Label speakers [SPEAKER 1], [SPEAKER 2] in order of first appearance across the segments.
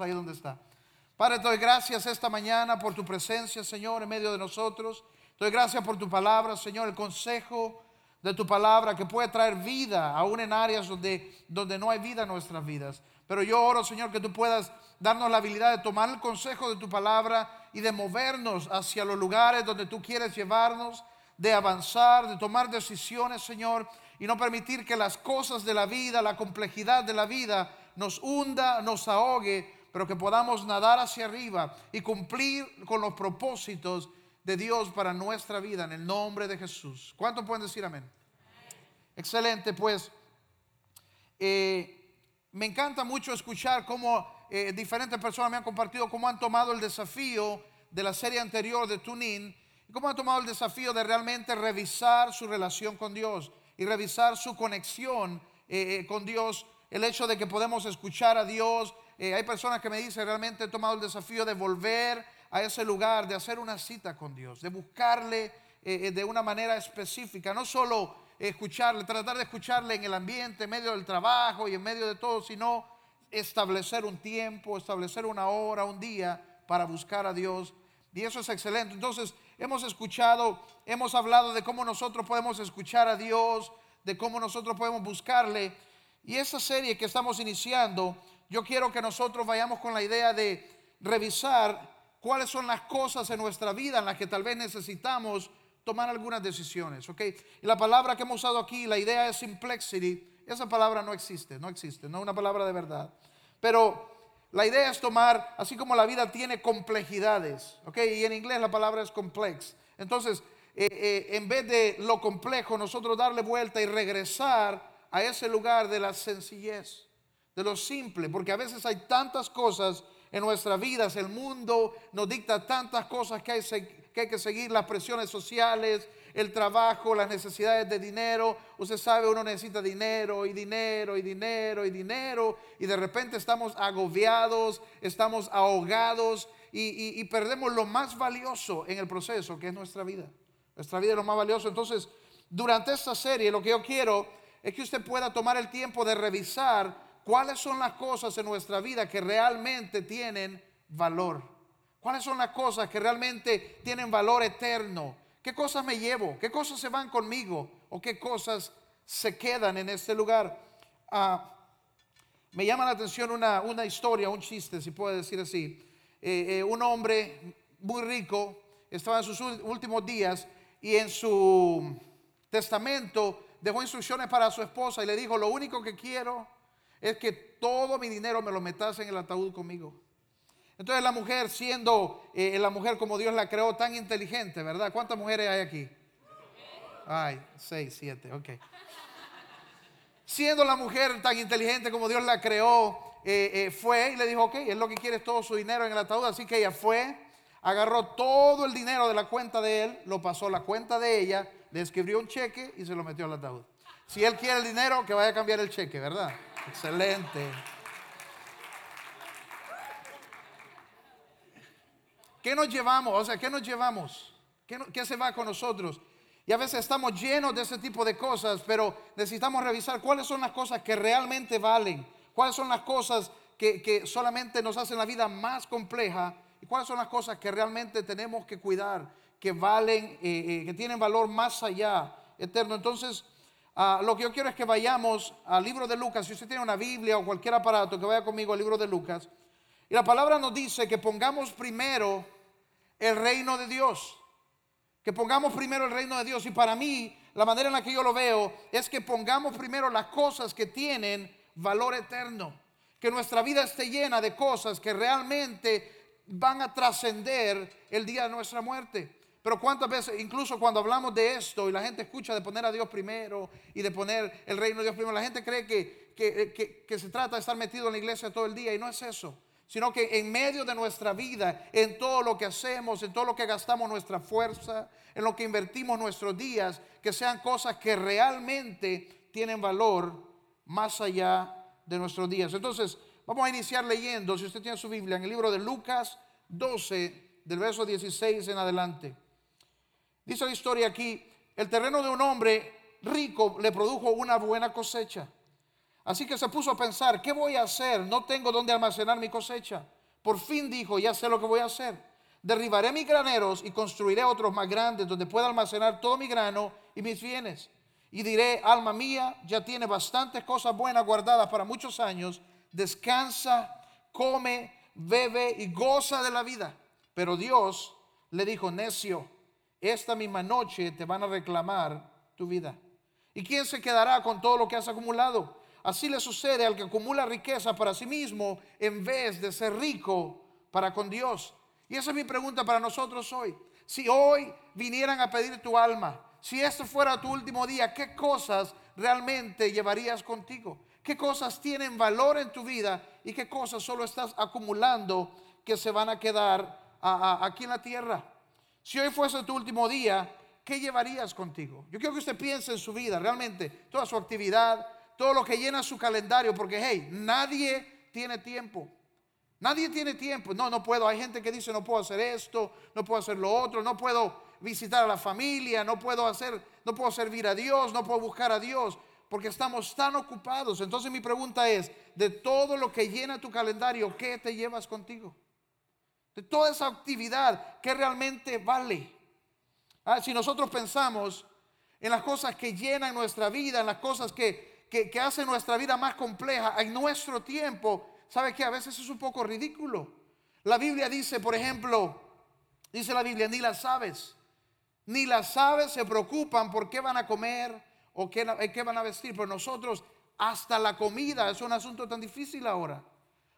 [SPEAKER 1] ahí donde está. Padre, te doy gracias esta mañana por tu presencia, Señor, en medio de nosotros. Te doy gracias por tu palabra, Señor, el consejo de tu palabra que puede traer vida, aún en áreas donde, donde no hay vida en nuestras vidas. Pero yo oro, Señor, que tú puedas darnos la habilidad de tomar el consejo de tu palabra y de movernos hacia los lugares donde tú quieres llevarnos, de avanzar, de tomar decisiones, Señor, y no permitir que las cosas de la vida, la complejidad de la vida nos hunda, nos ahogue, pero que podamos nadar hacia arriba y cumplir con los propósitos de Dios para nuestra vida en el nombre de Jesús. ¿Cuántos pueden decir amén? Excelente, pues eh, me encanta mucho escuchar cómo eh, diferentes personas me han compartido cómo han tomado el desafío de la serie anterior de Tunin y cómo han tomado el desafío de realmente revisar su relación con Dios y revisar su conexión eh, con Dios, el hecho de que podemos escuchar a Dios. Hay personas que me dicen, realmente he tomado el desafío de volver a ese lugar, de hacer una cita con Dios, de buscarle eh, eh, de una manera específica, no solo escucharle, tratar de escucharle en el ambiente, en medio del trabajo y en medio de todo, sino establecer un tiempo, establecer una hora, un día para buscar a Dios. Y eso es excelente. Entonces, hemos escuchado, hemos hablado de cómo nosotros podemos escuchar a Dios, de cómo nosotros podemos buscarle. Y esa serie que estamos iniciando, yo quiero que nosotros vayamos con la idea de revisar cuáles son las cosas en nuestra vida en las que tal vez necesitamos tomar algunas decisiones, ¿ok? Y la palabra que hemos usado aquí, la idea es complexity, esa palabra no existe, no existe, no es una palabra de verdad. Pero la idea es tomar, así como la vida tiene complejidades. Y en inglés la palabra es complex. Entonces, eh, eh, en vez de lo complejo, nosotros darle vuelta y regresar a ese lugar de la sencillez, de lo simple, porque a veces hay tantas cosas en nuestras vidas. El mundo nos dicta tantas cosas que hay, que hay que seguir, las presiones sociales, el trabajo, las necesidades de dinero. Usted sabe, uno necesita dinero y dinero y dinero y dinero. Y de repente estamos agobiados, estamos ahogados y, y perdemos lo más valioso en el proceso, que es nuestra vida. Nuestra vida es lo más valioso. Entonces, durante esta serie, lo que yo quiero es que usted pueda tomar el tiempo de revisar cuáles son las cosas en nuestra vida que realmente tienen valor. ¿Cuáles son las cosas que realmente tienen valor eterno? ¿Qué cosas me llevo? ¿Qué cosas se van conmigo? ¿O qué cosas se quedan en este lugar? Ah, me llama la atención una, historia, un chiste, si puedo decir así. Eh, eh, un hombre muy rico estaba en sus últimos días y en su testamento dejó instrucciones para su esposa y le dijo, lo único que quiero es que todo mi dinero me lo metas en el ataúd conmigo. Entonces la mujer, siendo eh, la mujer como Dios la creó, tan inteligente, ¿verdad? ¿Cuántas mujeres hay aquí? Ay, seis, siete, ok. Siendo la mujer tan inteligente como Dios la creó, eh, eh, fue y le dijo, ok, es lo que quiere todo su dinero en el ataúd, así que ella fue, agarró todo el dinero de la cuenta de él, lo pasó a la cuenta de ella, le escribió un cheque y se lo metió al ataúd. Si él quiere el dinero, que vaya a cambiar el cheque, ¿verdad? Excelente. ¿Qué nos llevamos? O sea, ¿qué nos llevamos? ¿Qué, se va con nosotros? Y a veces estamos llenos de ese tipo de cosas, pero necesitamos revisar cuáles son las cosas que realmente valen, cuáles son las cosas que, solamente nos hacen la vida más compleja y cuáles son las cosas que realmente tenemos que cuidar, que valen, eh, eh, que tienen valor más allá, eterno. Entonces, Ah, lo que yo quiero es que vayamos al libro de Lucas. Si usted tiene una Biblia o cualquier aparato, que vaya conmigo al libro de Lucas. Y la palabra nos dice que pongamos primero el reino de Dios. Que pongamos primero el reino de Dios. Y para mí, la manera en la que yo lo veo es que pongamos primero las cosas que tienen valor eterno. Que nuestra vida esté llena de cosas que realmente van a trascender el día de nuestra muerte. Pero cuántas veces, incluso cuando hablamos de esto y la gente escucha de poner a Dios primero y de poner el reino de Dios primero, la gente cree que, que, se trata de estar metido en la iglesia todo el día y no es eso. Sino que en medio de nuestra vida, en todo lo que hacemos, en todo lo que gastamos nuestra fuerza, en lo que invertimos nuestros días, que sean cosas que realmente tienen valor más allá de nuestros días. Entonces, vamos a iniciar leyendo, si usted tiene su Biblia, en el libro de Lucas 12, del verso 16 en adelante. Dice la historia aquí, el terreno de un hombre rico le produjo una buena cosecha. Así que se puso a pensar, ¿qué voy a hacer? No tengo dónde almacenar mi cosecha. Por fin dijo, ya sé lo que voy a hacer. Derribaré mis graneros y construiré otros más grandes donde pueda almacenar todo mi grano y mis bienes. Y diré, alma mía, ya tiene bastantes cosas buenas guardadas para muchos años. Descansa, come, bebe y goza de la vida. Pero Dios le dijo, necio, esta misma noche te van a reclamar tu vida. ¿Y quién se quedará con todo lo que has acumulado? Así le sucede al que acumula riqueza para sí mismo en vez de ser rico para con Dios. Y esa es mi pregunta para nosotros hoy. Si hoy vinieran a pedir tu alma, si este fuera tu último día, ¿qué cosas realmente llevarías contigo? ¿Qué cosas tienen valor en tu vida y qué cosas solo estás acumulando que se van a quedar aquí en la tierra? Si hoy fuese tu último día, ¿qué llevarías contigo? Yo quiero que usted piense en su vida, realmente, toda su actividad, todo lo que llena su calendario, porque hey, nadie tiene tiempo. Nadie tiene tiempo. No, no puedo. Hay gente que dice, no puedo hacer esto, no puedo hacer lo otro, no puedo visitar a la familia, no puedo hacer, no puedo servir a Dios, no puedo buscar a Dios, porque estamos tan ocupados. Entonces mi pregunta es, de todo lo que llena tu calendario, ¿qué te llevas contigo? De toda esa actividad, ¿qué realmente vale? Ah, si nosotros pensamos en las cosas que llenan nuestra vida, en las cosas que que, hace nuestra vida más compleja en nuestro tiempo, ¿sabe que A veces es un poco ridículo. La Biblia dice, por ejemplo, dice la Biblia, ni las aves, ni las aves se preocupan por qué van a comer o qué, qué van a vestir, pero nosotros hasta la comida es un asunto tan difícil ahora.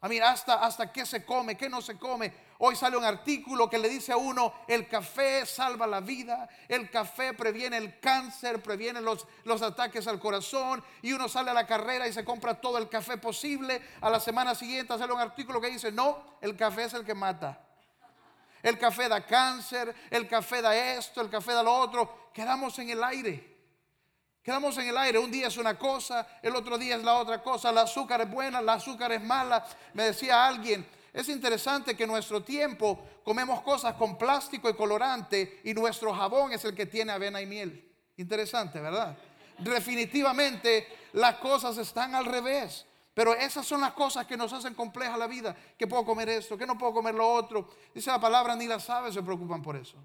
[SPEAKER 1] A hasta, hasta qué se come, qué no se come. Hoy sale un artículo que le dice a uno, el café salva la vida, el café previene el cáncer, previene los, los ataques al corazón. Y uno sale a la carrera y se compra todo el café posible. A la semana siguiente sale un artículo que dice, no, el café es el que mata. El café da cáncer, el café da esto, el café da lo otro. Quedamos en el aire. Quedamos en el aire, un día es una cosa, el otro día es la otra cosa, el azúcar es buena, el azúcar es mala. Me decía alguien, es interesante que en nuestro tiempo comemos cosas con plástico y colorante y nuestro jabón es el que tiene avena y miel. Interesante, ¿verdad? Definitivamente las cosas están al revés. Pero esas son las cosas que nos hacen compleja la vida. Que puedo comer esto, que no puedo comer lo otro. Dice la palabra, ni las aves se preocupan por eso.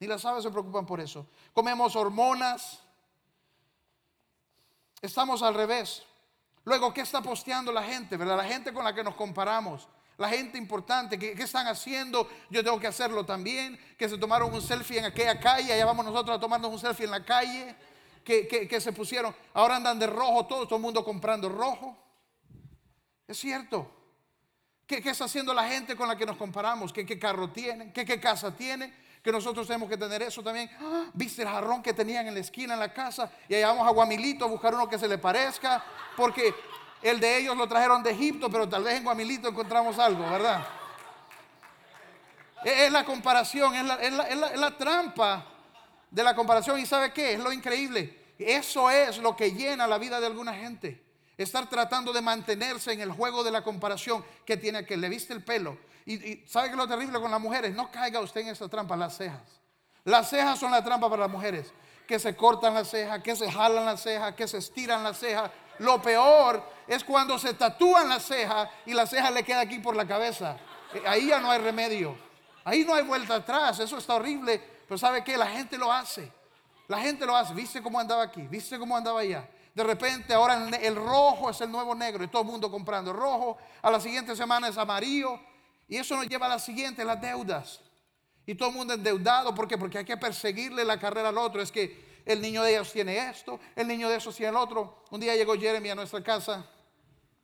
[SPEAKER 1] Ni las aves se preocupan por eso. Comemos hormonas, Estamos al revés. Luego, ¿qué está posteando la gente? ¿Verdad? La gente con la que nos comparamos. La gente importante, ¿qué, están haciendo? Yo tengo que hacerlo también. Que se tomaron un selfie en aquella calle, allá vamos nosotros a tomarnos un selfie en la calle. Que, se pusieron, ahora andan de rojo, todo, todo el mundo comprando rojo. Es cierto. ¿Qué, ¿Qué, está haciendo la gente con la que nos comparamos? ¿Qué, qué carro tienen? ¿Qué, ¿Qué casa tienen? que nosotros tenemos que tener eso también. ¡Ah! ¿Viste el jarrón que tenían en la esquina en la casa? Y allá vamos a Guamilito a buscar uno que se le parezca, porque el de ellos lo trajeron de Egipto, pero tal vez en Guamilito encontramos algo, ¿verdad? Es la comparación, es la, es la trampa de la comparación. ¿Y sabe qué? Es lo increíble. Eso es lo que llena la vida de alguna gente. Estar tratando de mantenerse en el juego de la comparación que tiene que le viste el pelo, y, sabe que lo terrible con las mujeres, no caiga usted en esa trampa, las cejas. Las cejas son la trampa para las mujeres, que se cortan las cejas, que se jalan las cejas, que se estiran las cejas. Lo peor es cuando se tatúan las cejas y la ceja le queda aquí por la cabeza. Eh, ahí ya no hay remedio. Ahí no hay vuelta atrás. Eso está horrible. Pero ¿sabe qué? La gente lo hace. La gente lo hace. ¿Viste cómo andaba aquí? ¿Viste cómo andaba allá? De repente ahora el rojo es el nuevo negro y todo el mundo comprando rojo. A la siguiente semana es amarillo. Y eso nos lleva a la siguiente, las deudas. Y todo el mundo endeudado, ¿por qué? Porque hay que perseguirle la carrera al otro. Es que el niño de ellos tiene esto, el niño de esos tiene el otro. Un día llegó Jeremy a nuestra casa,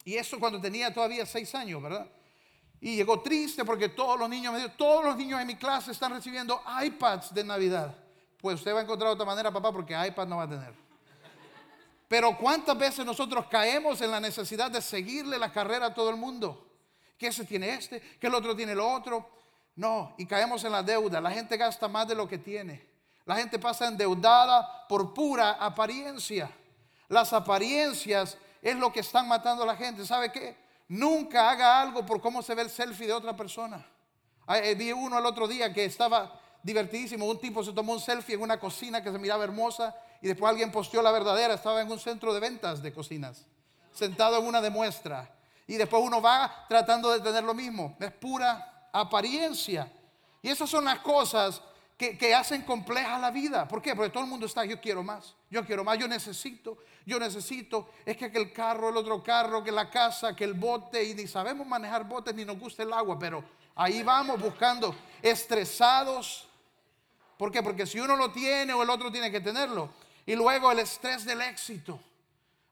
[SPEAKER 1] y eso cuando tenía todavía seis años, ¿verdad? Y llegó triste porque todos los niños me todos los niños en mi clase están recibiendo iPads de Navidad. Pues usted va a encontrar otra manera, papá, porque iPad no va a tener. Pero ¿cuántas veces nosotros caemos en la necesidad de seguirle la carrera a todo el mundo? que ese tiene este, que el otro tiene lo otro. No, y caemos en la deuda. La gente gasta más de lo que tiene. La gente pasa endeudada por pura apariencia. Las apariencias es lo que están matando a la gente. ¿Sabe qué? Nunca haga algo por cómo se ve el selfie de otra persona. Eh, vi uno el otro día que estaba divertidísimo. Un tipo se tomó un selfie en una cocina que se miraba hermosa y después alguien posteó la verdadera. Estaba en un centro de ventas de cocinas. sentado en una demuestra. Y después uno va tratando de tener lo mismo. Es pura apariencia. Y esas son las cosas que, hacen compleja la vida. ¿Por qué? Porque todo el mundo está, yo quiero más, yo quiero más, yo necesito, yo necesito. Es que el carro, el otro carro, que la casa, que el bote, y ni sabemos manejar botes ni nos gusta el agua, pero ahí vamos buscando, estresados. ¿Por qué? Porque si uno lo tiene o el otro tiene que tenerlo. Y luego el estrés del éxito.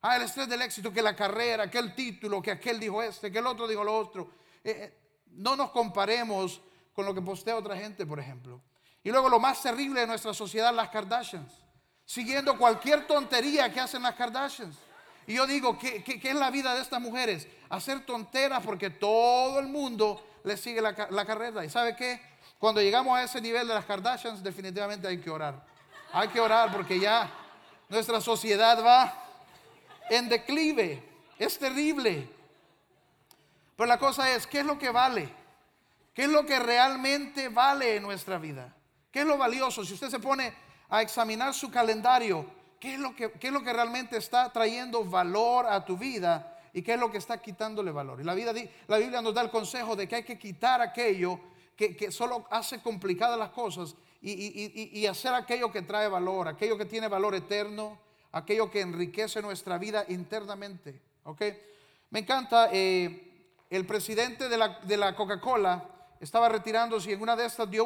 [SPEAKER 1] Ah, el estrés del éxito, que la carrera, que el título, que aquel dijo este, que el otro dijo lo otro. Eh, eh, no nos comparemos con lo que postea otra gente, por ejemplo. Y luego lo más terrible de nuestra sociedad, las Kardashians. Siguiendo cualquier tontería que hacen las Kardashians. Y yo digo, ¿qué, es la vida de estas mujeres? Hacer tonteras porque todo el mundo le sigue la, la carrera. ¿Y sabe qué? Cuando llegamos a ese nivel de las Kardashians, definitivamente hay que orar. Hay que orar porque ya nuestra sociedad va en declive. Es terrible. Pero la cosa es, ¿qué es lo que vale? ¿Qué es lo que realmente vale en nuestra vida? ¿Qué es lo valioso? Si usted se pone a examinar su calendario, ¿qué es lo que, es lo que realmente está trayendo valor a tu vida y qué es lo que está quitándole valor? Y la, vida, la Biblia nos da el consejo de que hay que quitar aquello que, solo hace complicadas las cosas y, hacer aquello que trae valor, aquello que tiene valor eterno, aquello que enriquece nuestra vida internamente. ¿ok? Me encanta, eh, el presidente de la, de la Coca-Cola estaba retirándose y en una de estas dio